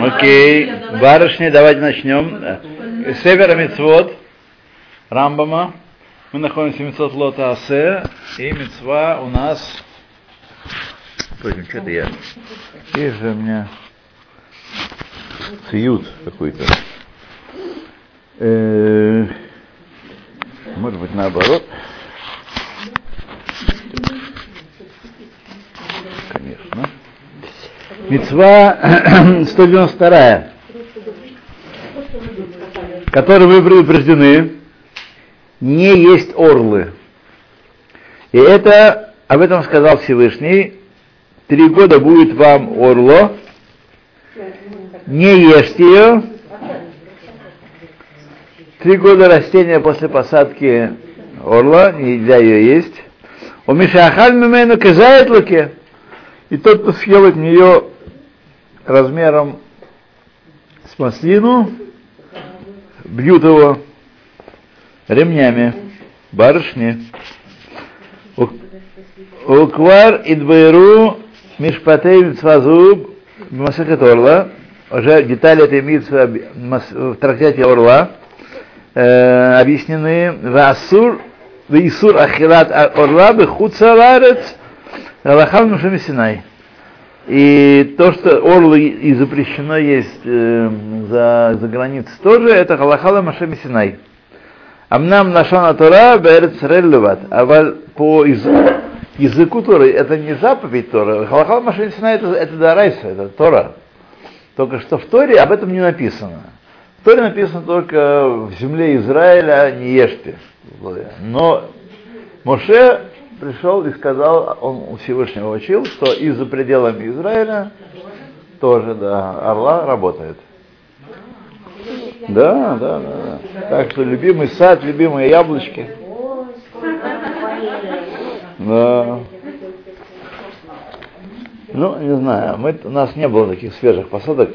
Окей, барышни, давайте начнем. Севера Мицвод, Рамбама. Мы находимся в Мицвод Лота Асе, и Мицва у нас... Пойдем, что это я? Есть же у меня циют какой-то. Э, может быть, наоборот. Конечно. Мецва 192, которой вы предупреждены, не есть орлы. И это, об этом сказал Всевышний, три года будет вам орло, не ешьте ее, три года растения после посадки орла, нельзя ее есть. У Мишахаль Мимену казает луке. И тот, кто съел от нее размером с маслину, бьют его ремнями, барышни. Уквар идбайру мишпатей митцвазуб Масахет Орла, уже детали этой митцвы в трактате Орла э, объяснены. Васур, Исур Ахилат Орла, Бехуца Ларец, Аллахам Нушами Синай. И то, что орлы и запрещено есть э, за, за границей тоже, это Халахала Машеми Синай. Амнам Нашана Тора Берец Реллюват. А по языку Торы это не заповедь Тора. Халахала Машеми Синай это, это Дарайса, это Тора. Только что в Торе об этом не написано. В Торе написано только в земле Израиля не ешьте. Но Моше пришел и сказал, он у Всевышнего учил, что и за пределами Израиля тоже, да, орла работает. Да, да, да, да. Так что любимый сад, любимые яблочки. Да. Ну, не знаю, мы, у нас не было таких свежих посадок.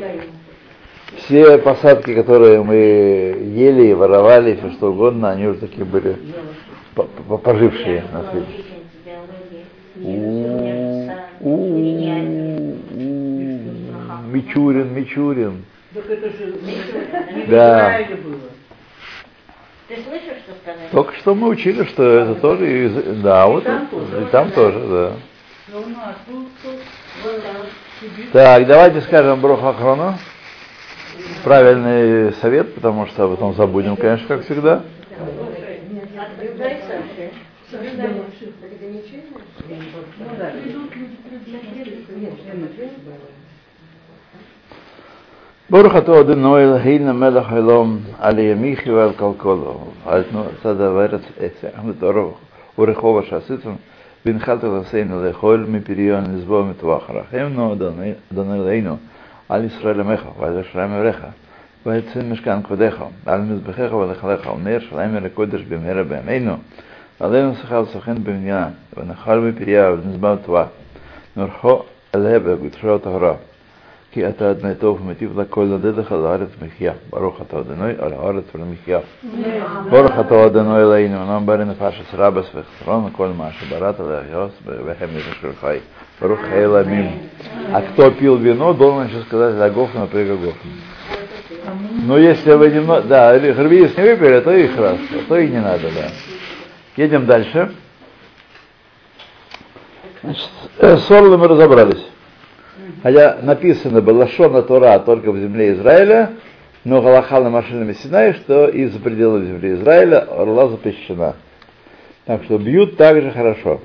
Все посадки, которые мы ели и воровали, все что угодно, они уже такие были пожившие на свете. Мичурин, Мичурин. Да. Ты слышишь, что сказали? Только что мы учили, что это тоже, из- да, вот, и там тоже, да. Так, давайте скажем Брохахрону. Правильный совет, потому что потом забудем, конечно, как всегда. ברוך אתה אדוני אלוהינו מלך העולם על ימיכי ועל כלכלו על צד הארץ ותורו ורחוב שעשיתם והנחלת לעשינו לאכול מפריון לסבוע מטווח רחמנו אדוני אלוהינו על ישראל עמך ועל ירושלים עליך ועל צאן משכן כבודך ועל מזבחיך ולכלך על נר שלהם אל הקודש במהרה בימינו ועלינו שכר סוכן במניין ונחל בפריה ונזבע מטווח נורחו עליה בגותרו טהרה כי אתה אדוני טוב ומטיב לכל נודד לך לארץ מחיה. ברוך אתה אדוני על הארץ ולמחיה. ברוך אתה אדוני אלינו, נאם ברי נפש רבס וחסרון וכל מה שבראת להחיוס והם יתשכר חי. Барух Хайламим. А кто пил вино, должен еще сказать Лагофна Пригогофна. Но если вы немного... Да, Харвиис не выпили, то и хорошо, то и не надо, да. Едем дальше. Значит, с орлом мы разобрались. Хотя написано было Шона Тора только в земле Израиля, но Галаха на машинами Синай, что из за пределов земли Израиля орла запрещена. Так что бьют также хорошо.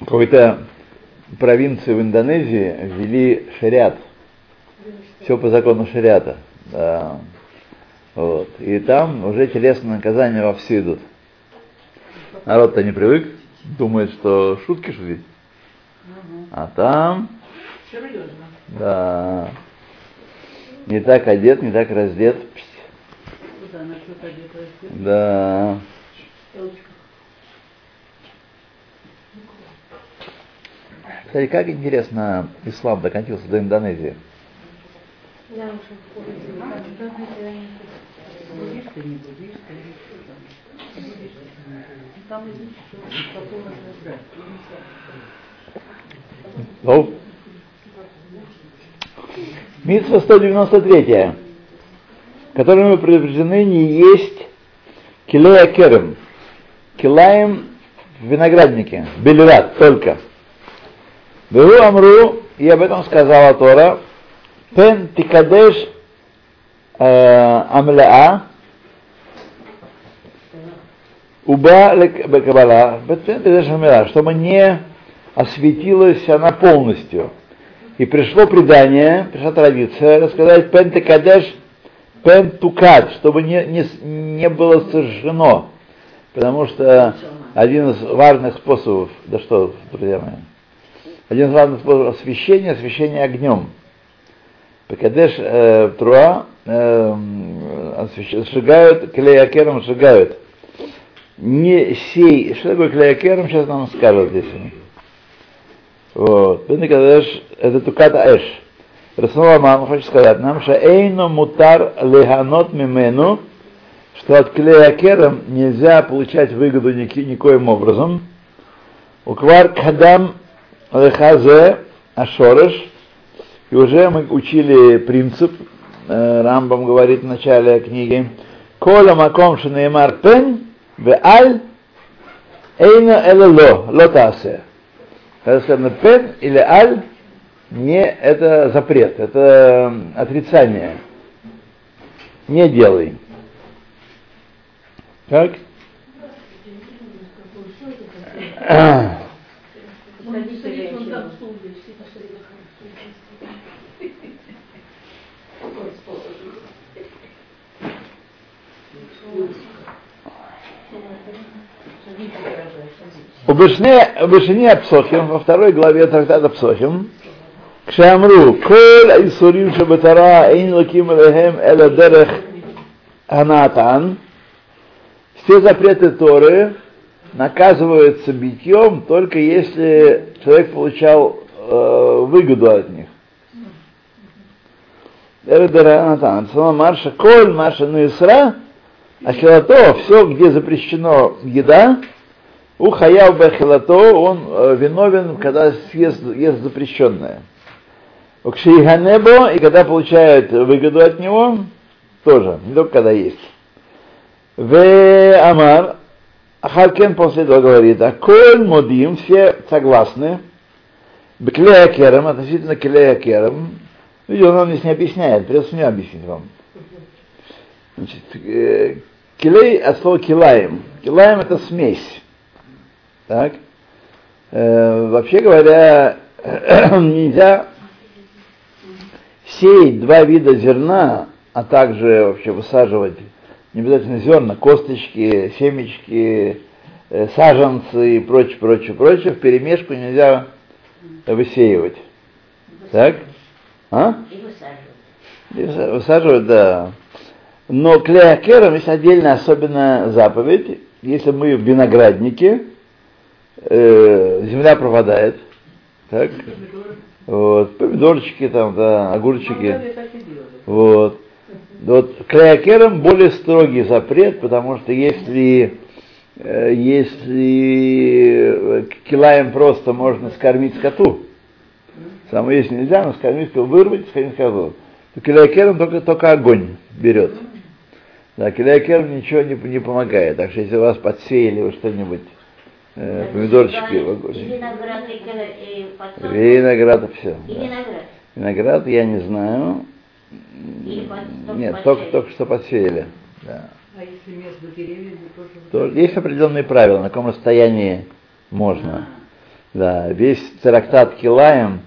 В какой-то провинции в Индонезии ввели шариат. Все по закону шариата. Да. Вот. И там уже телесные наказания вовсю идут. Народ-то не привык, думает, что шутки шутить. А там, Серьезно. да, не так одет, не так раздет. Куда насчет одета? Да. Кстати, как интересно ислам докатился до Индонезии. Буддисты, не буддисты, или что там? Потом. Ну. Митсва 193, которой мы предупреждены не есть килея керем. Килаем в винограднике. Белират только. Беру Амру, и об этом сказала Тора, Пен тикадеш э, амлаа, уба бекабала, чтобы не осветилась она полностью. И пришло предание, пришла традиция рассказать пен тикадеш, пен тукад, чтобы не, не, не было сожжено. Потому что один из важных способов, да что, друзья мои, один из важных способов освещения, освещение огнем. Пекадеш э, Труа э, сжигают, клеякером сжигают. Не сей, что такое клеякером, сейчас нам скажут здесь. Вот. Пекадеш, это туката эш. Расула мама хочет сказать нам, что эйно мутар леганот мимену, что от клеякером нельзя получать выгоду ники, никоим образом. Уквар кадам лехазе ашореш, и уже мы учили принцип, э, Рамбам говорит в начале книги, Кола маком шанеймар пен, ве аль, эйна элело, лотасе. Когда сказано пен или аль, не это запрет, это отрицание. Не делай. Как? У Бешне Апсохим, во второй главе трактата Псохим, Кшамру, Коль Айсурим Шабатара, Эйн Лаким Лехем Эла Дерех Анатан, все запреты Торы наказываются битьем только если человек получал выгоду от них. Марша Коль, Марша Нуисра, хилато, все, где запрещено еда, у хаяв бахилато, он э, виновен, когда съест, ест запрещенное. У кшиганебо, и когда получает выгоду от него, тоже, не только когда есть. В Амар, Харкен после этого говорит, а коль модим, все согласны, Беклея керам, относительно клея керам, видите, он нам здесь не объясняет, придется мне объяснить вам. Значит, э, килей от слова килаем. Килаем это смесь. Так? Э, вообще говоря, нельзя сеять два вида зерна, а также вообще высаживать не обязательно зерна, косточки, семечки, э, саженцы и прочее, прочее, прочее, в перемешку нельзя высеивать. Так? А? И высаживать. Высаживать, да. Но клеокером есть отдельная особенная заповедь. Если мы в винограднике, э, земля пропадает. Так? Вот, помидорчики там, да, огурчики. Вот. Вот клеокером более строгий запрет, потому что если, если килаем просто можно скормить скоту, самое есть нельзя, но скормить вырвать, скормить скоту, то килоакером только, только огонь берет. Да, килоакером ничего не, не помогает. Так что если у вас подсеяли вы что-нибудь, э, помидорчики в огонь. Виноград. Виноград все. И да. виноград. Виноград я не знаю. Или Нет, только, только что подсеяли. Да. А если между деревьями тоже... То есть определенные правила, на каком расстоянии можно. Да, весь церактат килаем,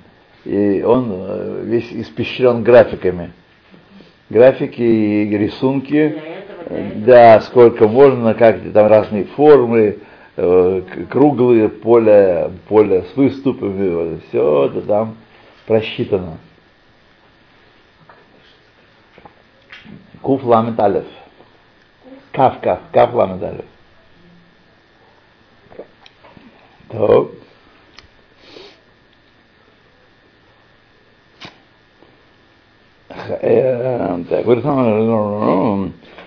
и он э, весь испещрен графиками. Графики и рисунки, Для этого, для этого. да, сколько можно, как там разные формы, э, круглые поля, поля с выступами, все это там просчитано. Куф ламет алеф. Каф, каф, каф ламет алеф. טוב. так,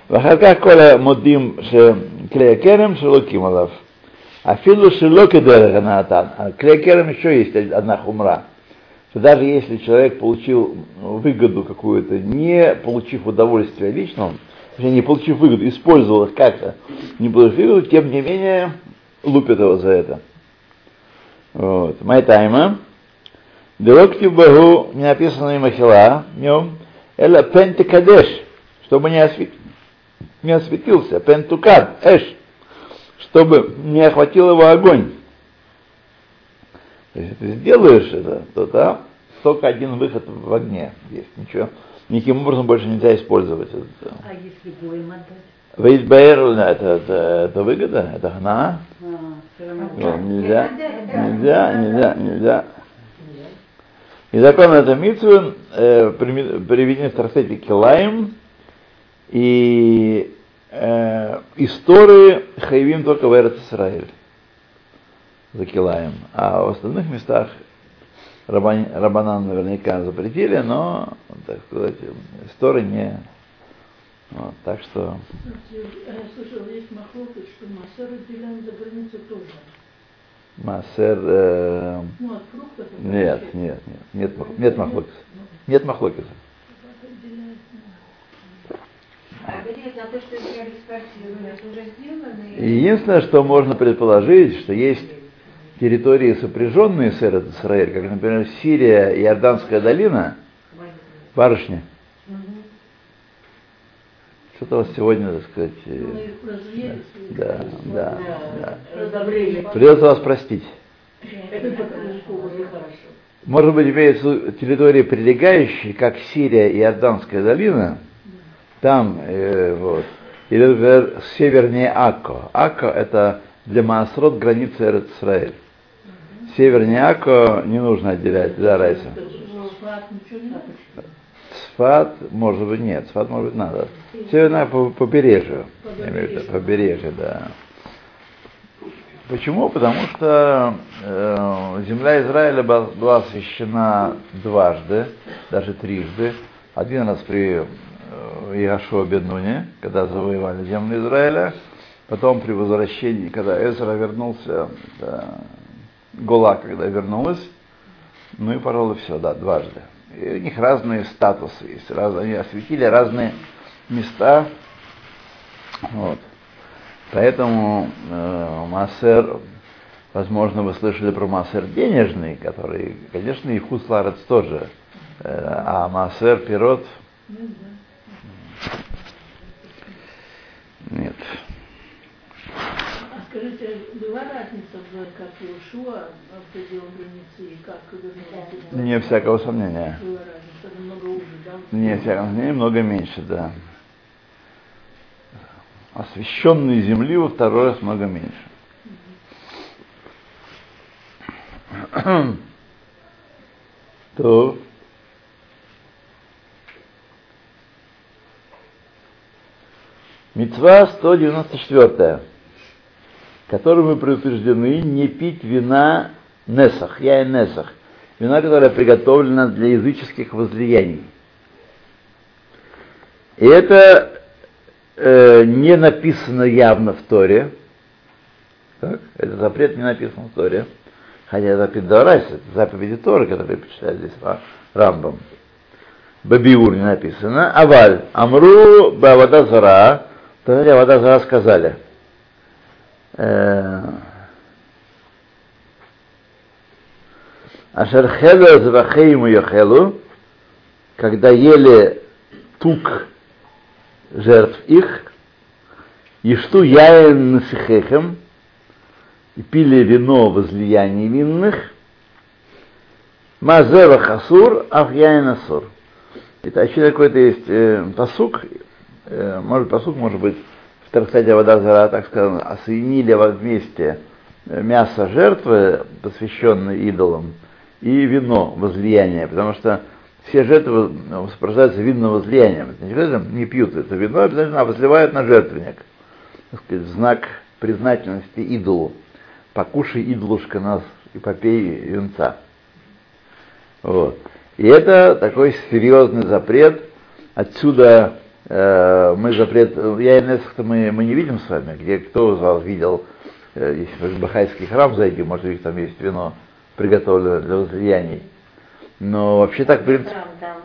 ואחר כך כל המודים שכלי הכרם שלוקים עליו. А филу шилоки дерганатан. А клейкером еще есть одна хумра. Что даже если человек получил выгоду какую-то, не получив удовольствия личного, точнее, не получив выгоду, использовал их как-то, не получив выгоду, тем не менее лупят его за это. Вот. Майтайма. Делокти Багу, не написано и Махила, в нем, Эла Пентекадеш, чтобы не, освет... не осветился, Пентукад, Эш, чтобы не охватил его огонь. Если ты сделаешь это, то да, только один выход в огне есть, ничего. Никаким образом больше нельзя использовать это. А если гоем отдать? Вейсбейр, это, это, это выгода, это гна. А. Ну, Нельзя, нельзя, нельзя, нельзя. И закон это митцвы э, приведены в Тарсете Килаем, и э, истории хайвим только в Эрец Исраиль за Килаем. А в остальных местах Рабан, Рабанан наверняка запретили, но, так сказать, истории не... Вот, так что... Я слышал, есть махлокот, что массер разделяем за границу тоже. Массер... э, Ну, от фруктов. нет, нет, нет, нет, мах- нет махлокиса. Нет махлокиса. ну. А Единственное, что можно предположить, что есть территории, сопряженные с Эрет Исраэль, как, например, Сирия и Иорданская долина, барышня. Что-то у вас сегодня, так сказать, э, Ну, да, да, да. Придется вас простить. Может быть, имеются в виду территории прилегающие, как Сирия и Иорданская долина, там, э, вот, или, например, севернее Акко. Акко это для Маасрот граница Эрет Севернее Акко не нужно отделять, да, Райса. Сфат, может быть, нет, Сфат, может быть, надо. Северное по побережью, виду, побережье, да. Почему? Потому что э, земля Израиля была, освящена дважды, даже трижды. Один раз при э, Бенуне, когда завоевали землю Израиля, потом при возвращении, когда Эзра вернулся, это Гола, когда вернулась, ну и, пожалуй, все, да, дважды. И у них разные статусы есть, раз, они осветили разные места. Вот. Поэтому э, Массер, возможно, вы слышали про Массер денежный, который, конечно, и Хусларец тоже, э, а Массер Пирот нет. Скажите, была разница, в, как Иошуа обходил границы и как вернулся? Не всякого сомнения. Была разница, намного уже, да? Не всякого сомнения, много меньше, да. Освященной земли во второй раз много меньше. То. Мецва 194, которой мы предупреждены не пить вина Несах, я и Несах, вина, которая приготовлена для языческих возлияний. И это э, не написано явно в Торе. Так? Это запрет не написан в Торе. Хотя это Пидорайс, это заповеди Торы, которые почитали здесь Рамбам. Бабиур не написано. Аваль, Амру, Бавада Зара, тогда Авада Зара сказали. Э, Ашер хелу звахейму йохелу, когда ели тук жертв их, и что яин насихехем, и пили вино возлияний винных, мазева хасур, ах яин асур. Это еще какой-то есть э, посук, э, может посук, может быть, Тарсаде вода зара, так сказано, осоединили вместе мясо жертвы, посвященной идолам, и вино возлияния, потому что все жертвы сопровождаются винным возлиянием. Не, пьют это вино, обязательно возливают на жертвенник. Так сказать, знак признательности идолу. Покушай, идолушка, нас и попей венца. Вот. И это такой серьезный запрет. Отсюда э, мы запрет, я и мы, мы не видим с вами, где кто из вас видел э, если в Бахайский храм зайти, может, у них там есть вино, приготовленное для возлияний. Но вообще так, в принципе, Там, там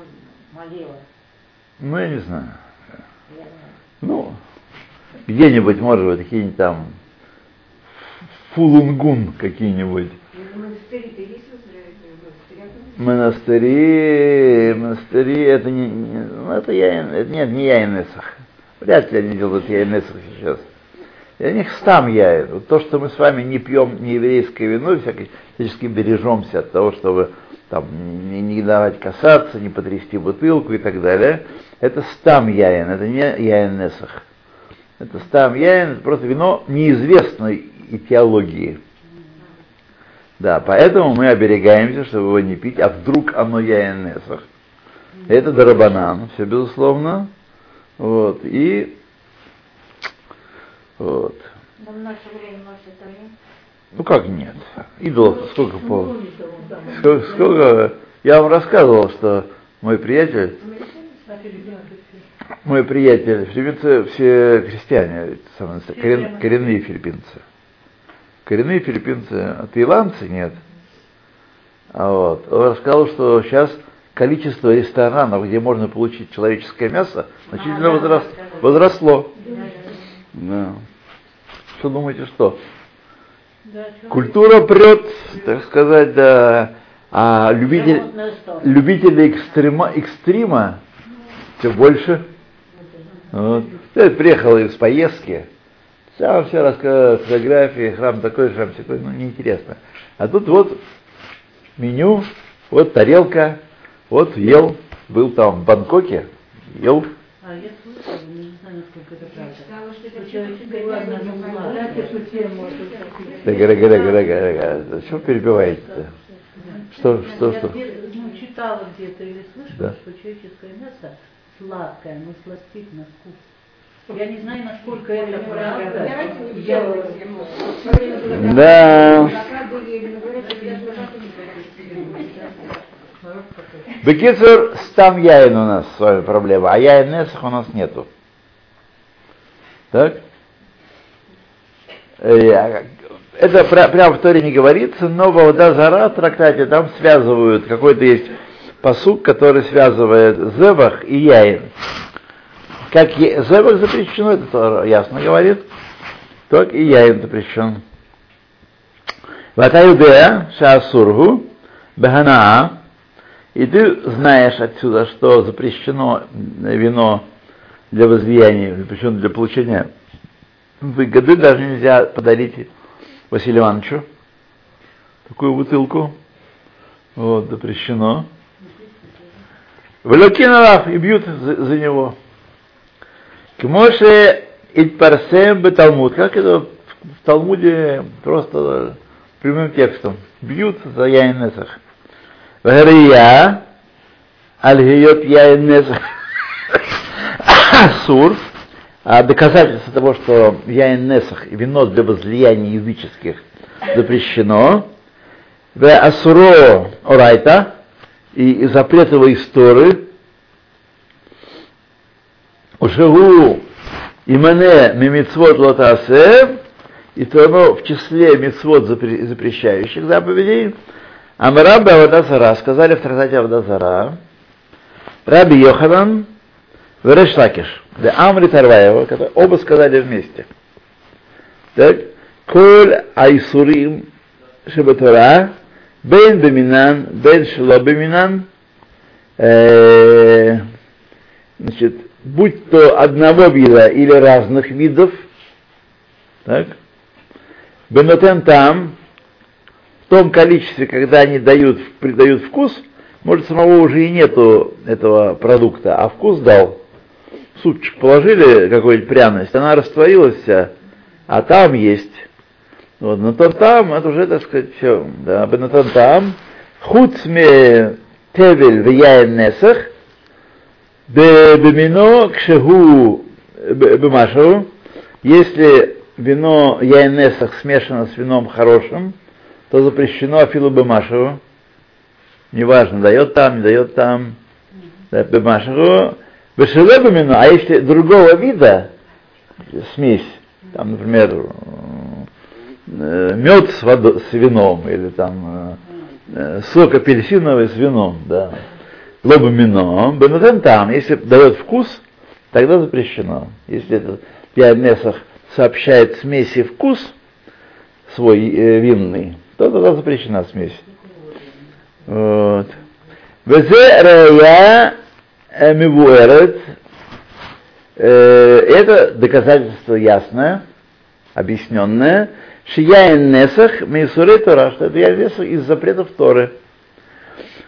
молила. ну, я не знаю. Я знаю. Ну, где-нибудь, может быть, какие-нибудь там фулунгун какие-нибудь. Монастыри-то есть в Израиле? Монастыря Монастыри, монастыри, это не, не- ну, это я, это нет, не яйнесах. Вряд ли они делают яйнесах сейчас. Для них стам яин. Вот то, что мы с вами не пьем не еврейское вино, всячески бережемся от того, чтобы там не, не давать касаться, не потрясти бутылку и так далее, это стам яин, это не яин несах. Это стам яин, это просто вино неизвестной этиологии. Да, поэтому мы оберегаемся, чтобы его не пить, а вдруг оно яин несах. Это дарабанан, все безусловно. Вот, и вот. Ну как нет? Идол, сколько Ну, помните, он там, Сколько, сколько- я вам рассказывал, что мой приятель, мой приятель, филиппинцы все крестьяне, коренные филиппинцы. Коренные филиппинцы, а таиландцы нет. А вот, он рассказал, что сейчас количество ресторанов, где можно получить человеческое мясо, значительно да, возрос- возросло. Да. Что думаете, что? Да, Культура прет, так сказать, да, а любитель, любители экстрема, экстрима все больше. Вот. Я приехал из поездки, сам все рассказывал, фотографии, храм такой, храм такой, ну неинтересно. А тут вот меню, вот тарелка, вот ел, был там в Бангкоке, ел. А я слышала, но не знаю, насколько это правда. гора, гора, гора, гора. Что перебиваете-то? Что, что, я что? ну, читала где-то или слышала, Да. что человеческое мясо сладкое, но сластит на вкус. Я не знаю, насколько это правда. Да. Бекицур, стам яин у нас с вами проблема, а яин несах у нас нету. Так? Э, Это пря- прямо в Торе не говорится, но в Зара в трактате там связывают, какой-то есть посук, который связывает зебах и яин. Как зебах запрещено, это Тора ясно говорит, так и яин запрещен. Ватаюдея шаасургу беханаа и ты знаешь отсюда, что запрещено вино для возлияния, запрещено для получения выгоды, даже нельзя подарить Василию Ивановичу такую бутылку. Вот, запрещено. Велокиналав и бьют за, за него. Кмоше Итпарсем бы Талмуд. Как это в, Талмуде просто прямым текстом. Бьют за Яин Несах. Вария аль-гиот яин несах сур, а доказательство того, что яин несах, вино для возлияний языческих запрещено, в асуро орайта, и запрет его истории, ушагу имане мимицвот лотасе, и то оно в числе запре- запрещающих заповедей, Амраба Авадазара, сказали в трактате Авадазара, Раби Йоханан, Вереш Лакиш, да Амри Тарваева, оба сказали вместе. Так, Коль Айсурим Шебатура, Бен Беминан, Бен Шило Беминан, э, значит, будь то одного вида или разных видов, так, Бенотен там, в том количестве, когда они дают, придают вкус, может, самого уже и нету этого продукта, а вкус дал. Супчик положили, какую-нибудь пряность, она растворилась вся, а там есть. Вот, но то там, это уже, так сказать, все. Да, но то там, хуцме тевель в яин несах, бемино кшегу бемашеву, если вино яин несах смешано с вином хорошим, то запрещено Афилу Бемашеву. Неважно, дает там, не дает там. Бемашеву. Бешеле Бемину, а если другого вида смесь, там, например, мед с, водой, с вином или там э, сок апельсиновый с вином, да. Лобомино, бенутен там, если дает вкус, тогда запрещено. Если это пианесах сообщает смеси вкус свой э, винный, то тогда запрещена смесь. Вот. Везе рая мивуэрет, это доказательство ясное, объясненное, шияин несах мейсурей Тора, что это я из запретов Торы.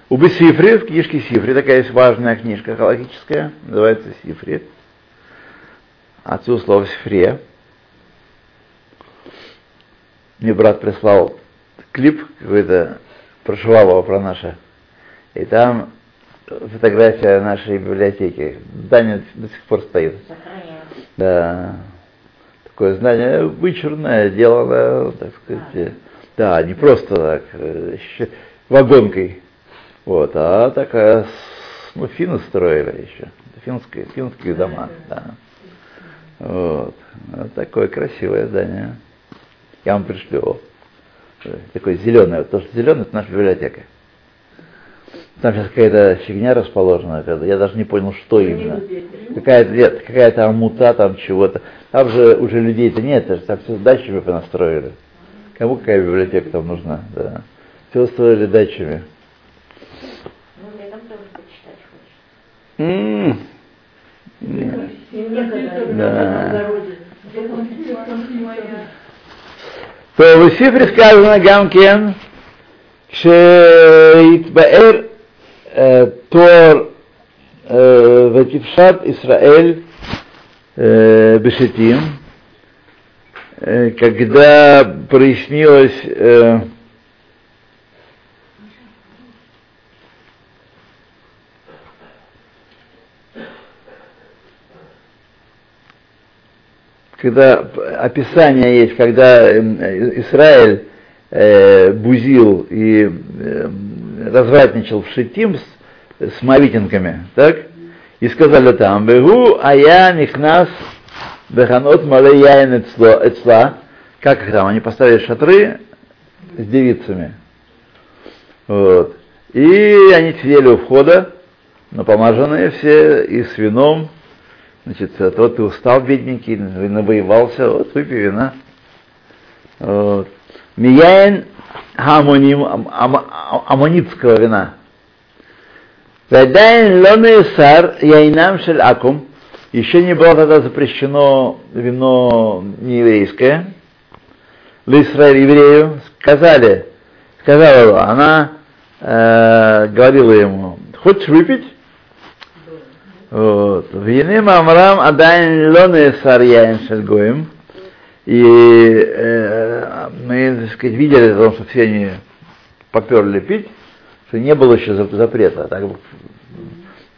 У Бесифри, в книжке Сифри, такая есть важная книжка халахическая, называется Сифри. Отсюда слово Сифре. Мне брат прислал клип какой-то про Шувалова, про наше. И там фотография нашей библиотеки. Здание до сих пор стоит. Да. Такое здание вычурное, делано, так сказать. Да, не просто так, э, вагонкой. Вот, а такая, ну, финны строили еще. Финские, финские дома, да. Вот. Вот такое красивое здание. Я вам пришлю. Такое зеленое. То, что зеленое, это наша библиотека. Там сейчас какая-то фигня расположена, я даже не понял, что именно. Какая-то нет, какая-то амута там чего-то. Там же уже людей-то нет, там все дачами понастроили. Кому какая библиотека там нужна, да. Все строили дачами. Ну, летом тоже почитать хочешь. М -м -м. Да. То в Сифре сказано Гамкен, Шейтбаэр э, Тор э, Ватипшат Исраэль э, Бешетим, когда прояснилось когда описание есть, когда э, Израиль э, бузил и э, развратничал в Шитим с, с мавитинками, так? И сказали там, «Бегу ая нихнас беханот мале яин эцла». Как их там? Они поставили шатры с девицами. Вот. И они сидели у входа, напомаженные все, и с вином. Значит, тот ты устал, бедненький, навоевался, вот выпей вина. Вот. Мияин амоним, ам- ам- аммонитского вина. Вадайн лоны сар яйнам шель акум. Еще не было тогда запрещено вино нееврейское. Лисраиль еврею сказали, сказала она э, говорила ему, хочешь выпить? Вот. Виним Амрам Адайн Лоне Сарьяин Шельгоем. И э, мы, так сказать, видели, потому что все они поперли пить, что не было еще зап- запрета. Так,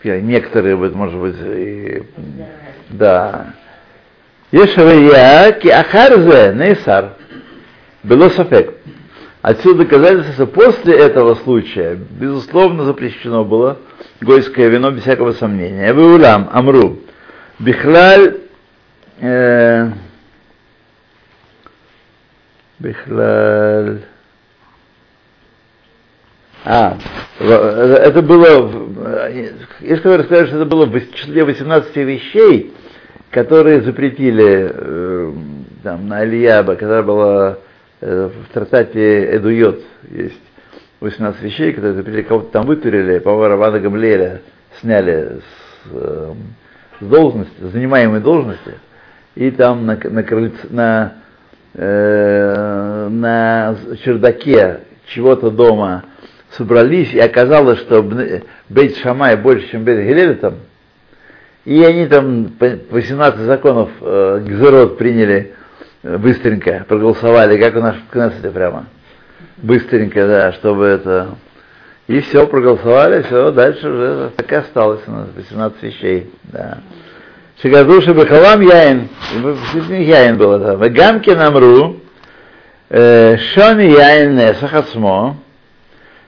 некоторые, может быть, и, да. Ешавия ки ахарзе нейсар. Было софек. Отсюда доказательство, что после этого случая, безусловно, запрещено было гойское вино без всякого сомнения. Эвеулам, Амру, Бихлаль, э, Бихлаль, а, это было, если вы расскажете, что это было в числе 18 вещей, которые запретили э, там, на Алияба, когда была э, в трактате Эдуйот есть 18 вещей, которые кого-то там вытурили, по-моему, Равана Гамлеля сняли с, э, с должности, с занимаемой должности, и там на, на, крыльце, на, э, на чердаке чего-то дома собрались, и оказалось, что Бейт Шамай больше, чем Бейт Гилель там, и они там по 18 законов э, Гзерот приняли э, быстренько, проголосовали, как у нас в Кнессете прямо. Быстренько, да, чтобы это... И все, проголосовали, все, дальше уже так и осталось у нас 18 вещей, да. Шигадуши Бахалам Яин, Яин было, да. Вегамки намру, э, Шони Яин Несах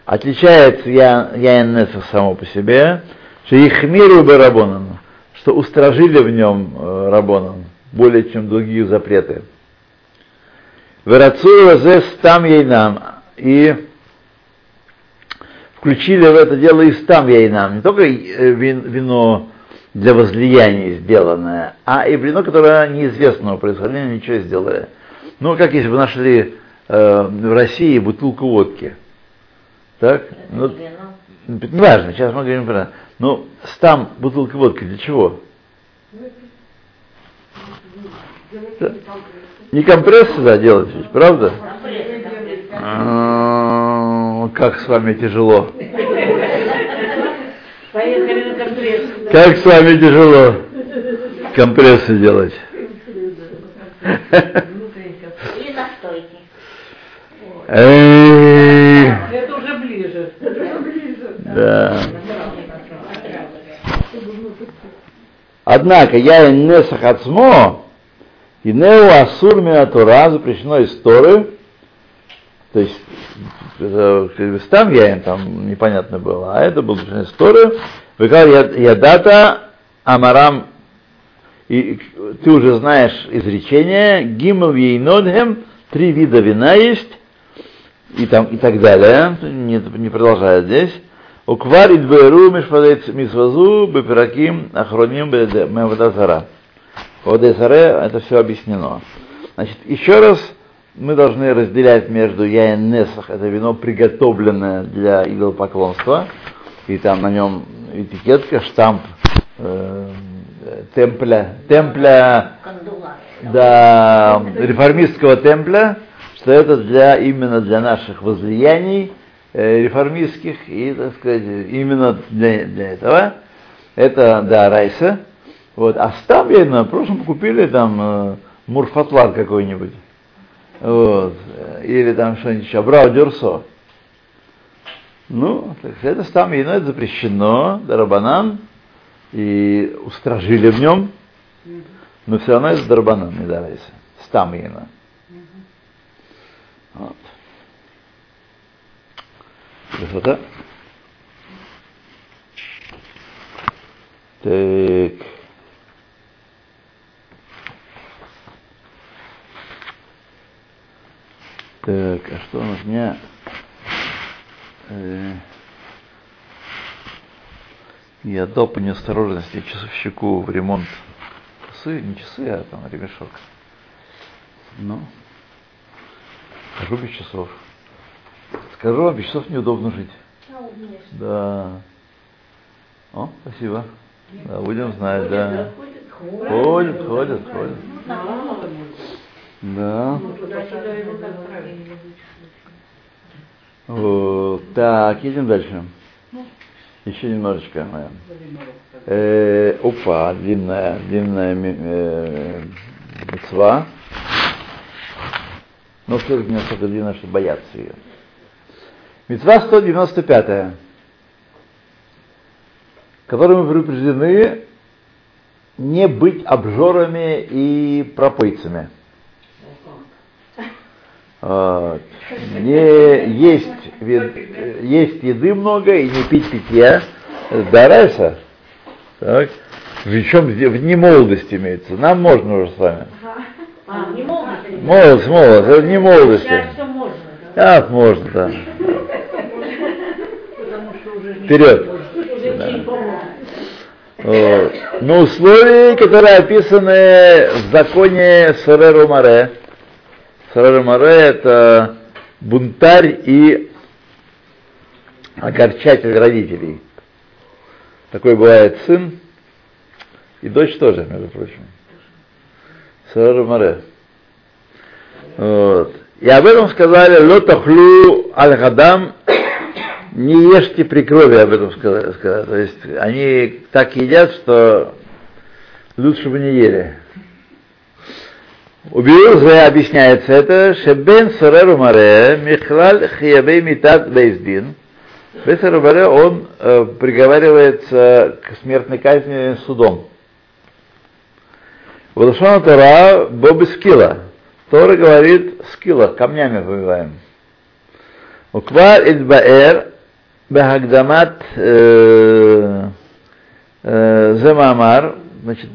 отличается Я- Яин Несах само по себе, что их миру Барабонану, что устражили в нем э, Рабонан более чем другие запреты. Верацуя зе стам ейнам. И включили в это дело и стам ейнам. Не только э, вин- вино для возлияния сделанное, а и вино, которое неизвестного происхождения, ничего сделали. Ну, как если бы нашли э, в России бутылку водки. Так? Ну, Это вино. не важно, сейчас мы говорим про... Ну, стам бутылка водки для чего? Да. Не компресс сюда делать, ведь, правда? Компрессы, компрессы. Как с вами тяжело. Поехали на компресс. Как с вами тяжело компрессы делать. Или настойки. Это уже ближе. Да. Однако я и не сахацмо, и неу асур Тура запрещено из Торы, то есть э, там я там непонятно было, а это был из Торы, выкал ядата амарам, и ты уже знаешь изречение, гимов ейнодхем, три вида вина есть, и, там, и так далее, не, не продолжает здесь. Уквар идберу мишвадец мисвазу бепираким ахроним мевадазара. Водезаре это все объяснено. Значит, еще раз мы должны разделять между яин несах, это вино, приготовленное для идолопоклонства, и там на нем этикетка, штамп э, темпля, темпля да, реформистского темпля, что это для, именно для наших возлияний э, реформистских, и, так сказать, именно для, для этого. Это, да, райса. Вот. А стам, я в прошлом купили там э, мурфатлар какой-нибудь. Вот. Или там что-нибудь еще, брау дюрсо. Ну, это стам вино, это запрещено, дарабанан, и устражили в нем, но все равно это дарабанан, не дарайся. Стам вино. Вот. Красота. Так. Так, а что у нас? У меня э, я дал по неосторожности часовщику в ремонт часы, не часы, а там ремешок. Ну, скажу без часов. Скажу вам, без часов неудобно жить. Да. О, спасибо. Да, будем знать, да. Ходят, ходят, ходят. Да. Вот. Так, едем дальше. Еще немножечко. Э, опа, длинная, длинная э, мецва. Но все-таки не настолько длинная, чтобы бояться ее. Мецва 195, которой мы предупреждены не быть обжорами и пропойцами. Вот. Не есть, есть еды много и не пить питья. Дарайся. Так. Причем в немолодости имеется. Нам можно уже с вами. А, не молодость. Молодость, молодость, это не молодости. Сейчас все можно, да? Так, можно, да. Потому что уже не Вперед. Да. Вот. Но условия, которые описаны в законе Сореру Маре. Сореру Маре это бунтарь и огорчатель родителей. Такой бывает сын и дочь тоже, между прочим. Сореру Маре. Вот. И об этом сказали Лотахлю Аль-Хадам не ешьте при крови, об этом сказали. То есть они так едят, что лучше бы не ели. У Биуза объясняется это, Шебен Сореру Маре, Михлаль Хиябей Митат Бейздин. Бен Сореру Маре, он э, приговаривается к смертной казни судом. Волошона Тора Боби Скила. Тора говорит скила, камнями побиваем. Уквар Идбаэр Бахагдамат Замамар, значит,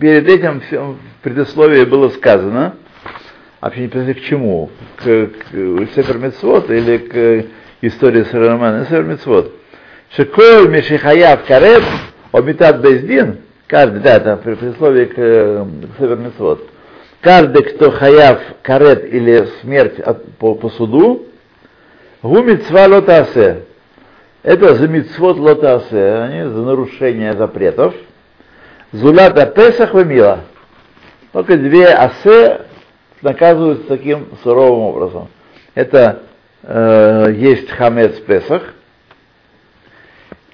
перед этим предисловии было сказано, вообще не к чему, к, к Сефер Митцвот или к истории с Романом Сефер Митцвот. Шеколь Мишихаяв Карет, Обитат Бездин, каждый, да, это при присловии к, к Сефер Митцвот. Каждый, кто хаяв карет или смерть от, по, по суду, гумитсва лотасе. Это за митцвот лотасе, они за нарушение запретов. Зулата Песах вымила. Только две асе наказываются таким суровым образом. Это э, есть хамец Песах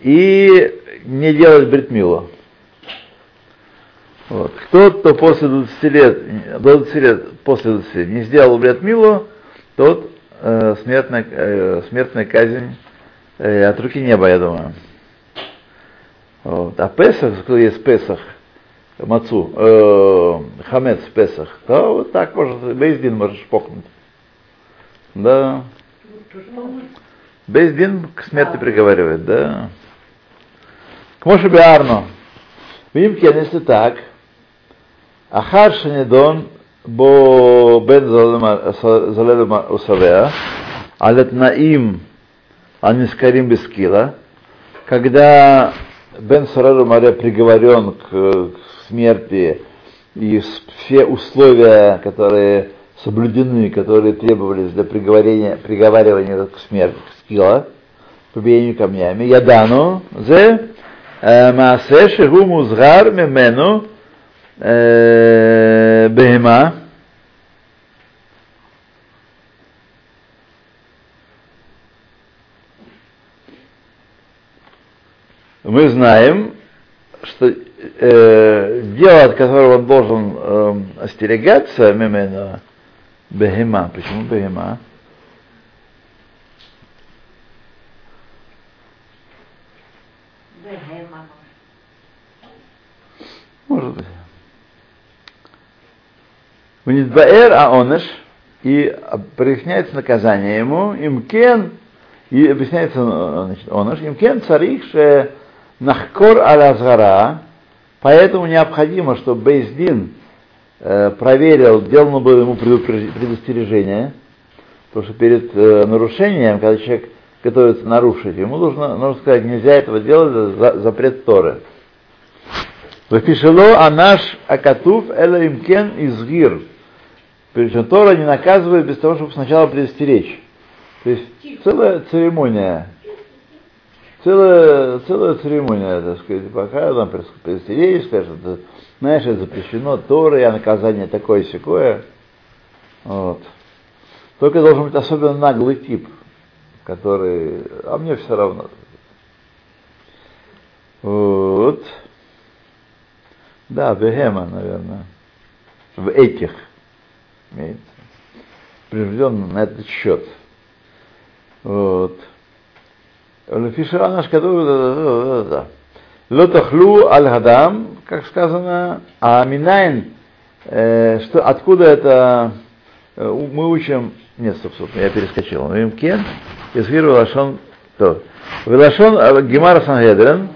и не делать бритмилу. Вот. Кто-то после 20 лет, 20 лет после 20 лет не сделал бритмилу, тот э, смертная, э, смертная казнь э, от руки неба, я думаю. Вот. А Песах, кто есть Песах, Мацу, э, Хамец Песах, то вот так может, Бейздин можешь похнуть. Да. Бейздин к смерти приговаривает, да. К Моше Биарно. Видим, если так, Ахар Шанидон бо бен залелем усавеа, алет наим анискарим бескила, когда Бен Сарару Маре приговорен к, к смерти, и все условия, которые соблюдены, которые требовались для приговорения, приговаривания к смерти, скила, побиению камнями, ядану, зе маасе шигу музгар мемену бехема, мы знаем, что э, дело, от которого он должен э, остерегаться, именно бехема. Почему бехема? Может быть. Внидбаэр аонеш, и проясняется наказание ему, имкен, и объясняется значит, онош, имкен царих, нахкор аль поэтому необходимо, чтобы Бейздин э, проверил, сделано было ему предостережение, потому что перед э, нарушением, когда человек готовится нарушить, ему нужно, нужно сказать, нельзя этого делать, за, запрет Торы. Вапишело анаш акатув эла имкен изгир. Причем Тора не наказывает без того, чтобы сначала предостеречь. То есть целая церемония целая, целая церемония, так сказать, пока там предостеречь, скажет, знаешь, это запрещено Торой, а наказание такое секое. Вот. Только должен быть особенно наглый тип, который, а мне все равно. Вот. Да, Бехема, наверное. В этих имеется. Приведен на этот счет. Вот. Лефишера наш который Лотахлу аль-гадам, как сказано, а минайн, что, откуда это мы учим, нет, стоп, стоп, я перескочил, мы кен, изгир лашон, то, Велашон Гемара Сангедрен,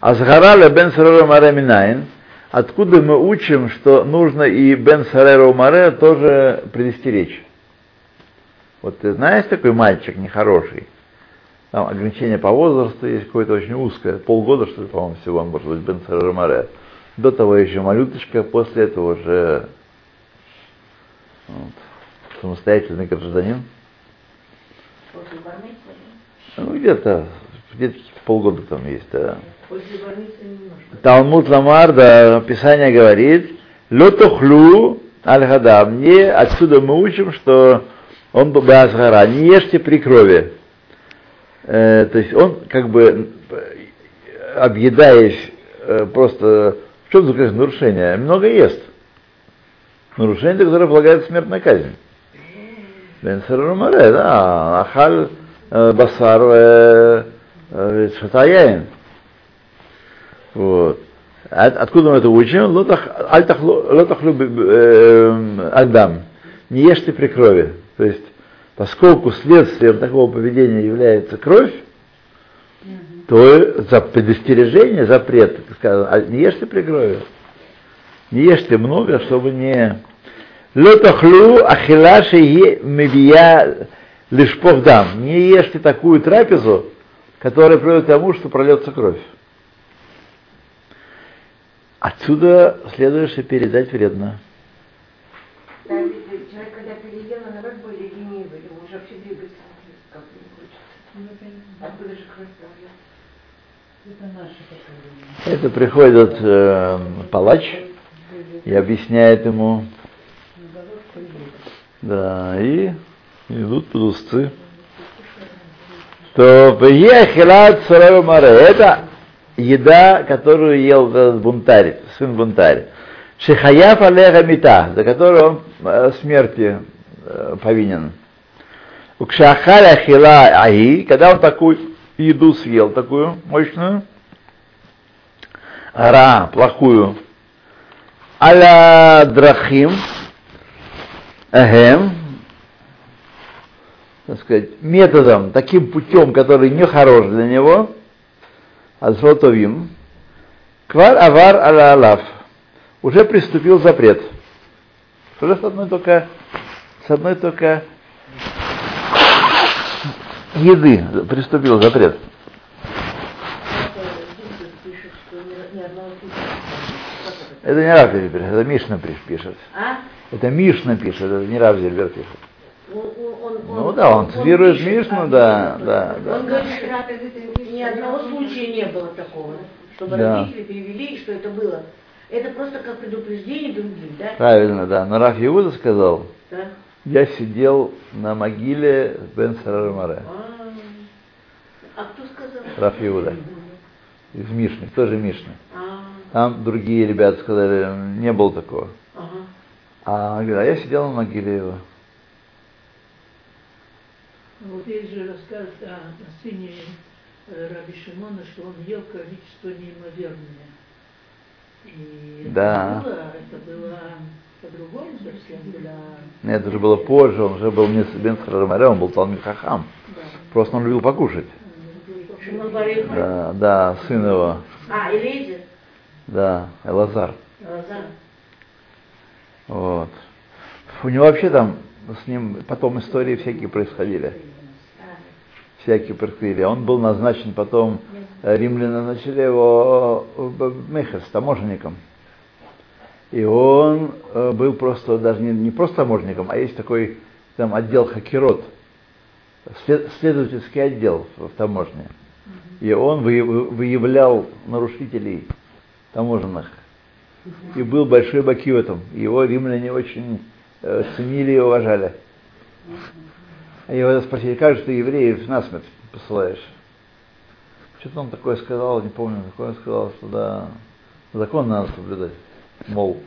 Азгара бен Сарера Маре Минайн, откуда мы учим, что нужно и бен Сарера Маре тоже предостеречь. Вот ты знаешь такой мальчик нехороший, там ограничение по возрасту есть какое-то очень узкое, полгода, что ли, по-моему, всего, может быть, Бен Маре. До того еще малюточка, после этого уже вот, самостоятельный гражданин. Ну, где-то, где-то полгода там есть, да. Талмуд Ламар, да, Писание говорит, Лотохлю аль-Хадам, не отсюда мы учим, что он Базгара, не ешьте при крови э, то есть он как бы объедаясь э, просто, в чем заключается нарушение? Много ест. Нарушение, которое полагает смертная казнь. Бен Сарумаре, да, ахаль э, басар э, шатаяин. Вот. От, откуда мы это учим? Лотахлю альдам. Не ешьте при крови. То есть поскольку следствием такого поведения является кровь, то за предостережение, запрет, сказано, а не ешьте при крови. Не ешьте много, чтобы не... Лотохлю ахила шеи мебия лишпохдам. Не ешьте такую трапезу, которая приводит к тому, что прольется кровь. Отсюда следует, что передать вредно. Да, ведь человек, когда переел, он наоборот более ленивый, ему уже вообще двигаться как не хочется. Откуда же кровь прольется? Это приходит э, палач и объясняет ему, да, и идут плюсцы. То хилат маре. Это еда, которую ел этот бунтарь, сын бунтарь. Шихаяф алеха мита, за которую он э, смерти э, повинен. Укшахаля хила аи, когда он такую еду съел, такую мощную, ра, плохую, аля драхим, ахем, так сказать, методом, таким путем, который не хорош для него, азротовим, квар авар аля алаф, уже приступил запрет. Уже с одной только, с одной только еды приступил запрет. Пишет. Это не Рав Зельбер, это Мишна пиш- пишет. А? Это Мишна пишет, это не Рав Зельбер пишет. Он, он, он, Ну да, он цитирует пишет, Мишну, да, пишет. да, да. Он говорит, что ни одного случая не было такого, чтобы Да. родители перевели, что это было. Это просто как предупреждение другим, да? Правильно, да. Но Раф Иуда сказал, Да. Я сидел на могиле Бен Сарарамаре. А, а кто сказал? Раф Иуда. Из Мишны, тоже Мишны. А, Там другие ребята сказали, не было такого. А говорит, а я сидел на могиле его. Вот есть же рассказ о, о сыне э, Раби Шимона, что он ел количество неимоверное. И Да. это было, это было по-другому совсем для... Нет, это уже было позже, он уже был не Бен Сарарамаре, он был Талмит Хахам. Да. Просто он любил покушать. Да, да, сын его, А, Элейзер. да, Элазар. Лазар. Вот. У него вообще там с ним потом истории всякие происходили. Всякие происходили. Он был назначен потом, э, римляне назначили его в Мехес, таможенником. И он э, был просто даже не, не просто таможенником, а есть такой там отдел хакерот, след- следовательский отдел в, таможне. И он вы- вы- выявлял нарушителей таможенных. И был большой баки в этом. Его римляне очень э, ценили и уважали. Его спросили, как же ты евреев насмерть посылаешь? Что-то он такое сказал, не помню, какое он сказал, что да, закон надо соблюдать. Мол,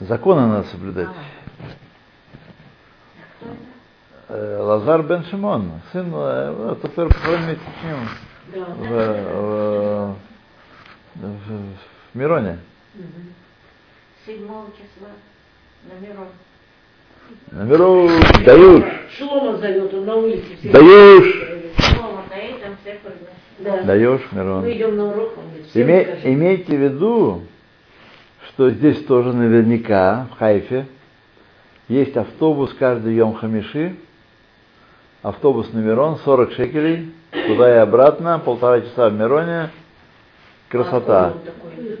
законы надо соблюдать. Э, Лазар бен Шимон, сын, ну, который похоронен в, в- в- в Мироне. Седьмого числа на Мирон. На Миру Шлома зовет, он на улице. все даешь, Шлома стоит, там все подносит. Да. даешь Мы Мирон. идем на урок, он говорит, Име- имейте в виду, что здесь тоже наверняка, в Хайфе, есть автобус каждый Йом Хамиши, автобус на Мирон, 40 шекелей, туда и обратно, полтора часа в Мироне, красота.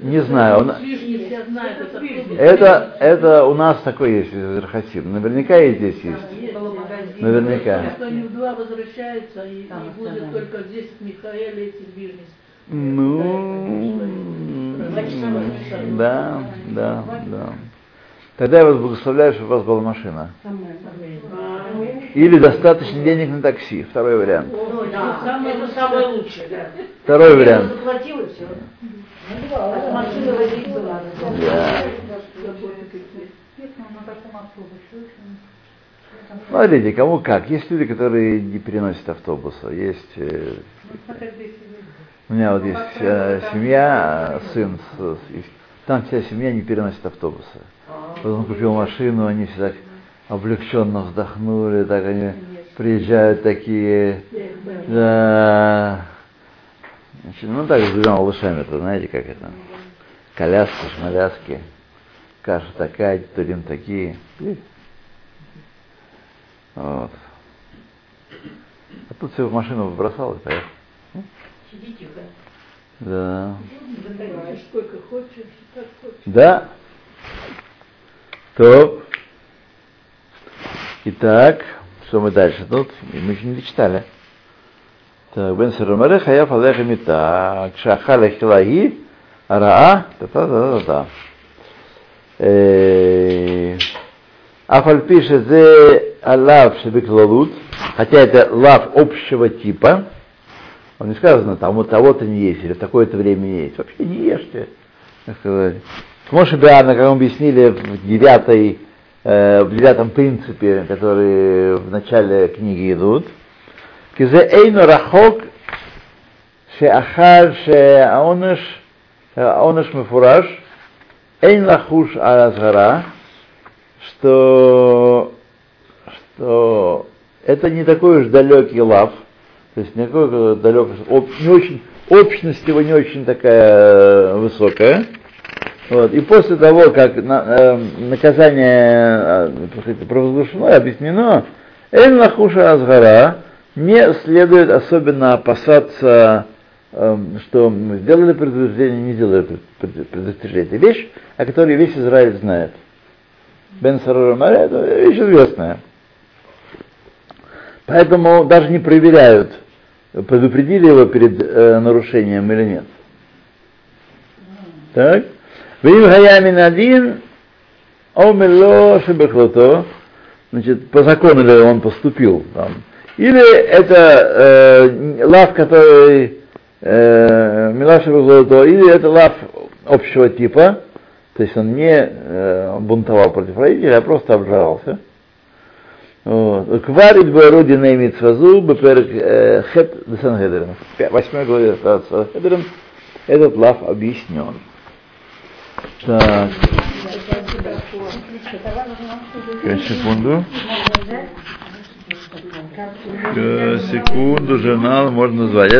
Не знаю, он- Это это, это у нас такой есть в Верхосим, наверняка и здесь есть. Наверняка. Они в два возвращаются и, Там и будет только здесь в Михаэле и Тильбирнис. Ну, да, да, да. Тогда я вас благословляю, чтобы у вас была машина. Или достаточно денег на такси. Второй вариант. Ну да, это самое лучшее, да. Второй вариант. Машины возить было. Смотрите, кому как. Есть люди, которые не переносят автобуса. Есть... э. У меня вот есть э, семья, сын, с- там вся семья не переносит автобуса. Вот он купил машину, они все так облегченно вздохнули, так они приезжают такие, да, Значит, ну так с двумя малышами-то, знаете, как это, коляски, шмаляски. каша такая, турим такие. Вот. А тут все в машину бросал и поехал. Сиди тихо. Да. Сколько хочешь, как хочешь. Да. То. Итак, что мы дальше тут? Мы еще не дочитали. Так, бен сарамаре хаяф алеха мита, кшахаля хилаги, араа, та-та-та-та-та. Афаль пишет зе алав шебеклалут, хотя это лав общего типа, он не сказано, там вот того-то не есть, или в такое-то время не есть. Вообще не ешьте, так сказать. Моше Биана, как мы объяснили в девятой, э, в девятом принципе, который в начале книги идут, кизе эйну рахок шеахар шеаоныш аоныш мефураж эйн лахуш аразгара, что, что это не такой уж далекий лав, то есть никакой далекой, не очень, общность его не очень такая высокая. Вот. И после того, как на, э, наказание э, провозглашено и объяснено, Эль Лахуша Азгара не следует особенно опасаться, э, что мы сделали предупреждение, не сделали предупреждение. Это вещь, о которой весь Израиль знает. Бен Сарара это вещь известная. Поэтому даже не проверяют, предупредили его перед э, нарушением или нет. Так? Вим хаямин один, омело шебехлото, значит, по закону ли он поступил там. Или это э, лав, который э, Милаша или это лав общего типа, то есть он не э, бунтовал против родителей, а просто обжаловался. Вот. Кварит Баруди Неймит Свазу, Беперк Хет Десангедрин. Восьмой главе Сангедрин этот лав объяснен. Так. Секунду. Секунду, журнал можно назвать.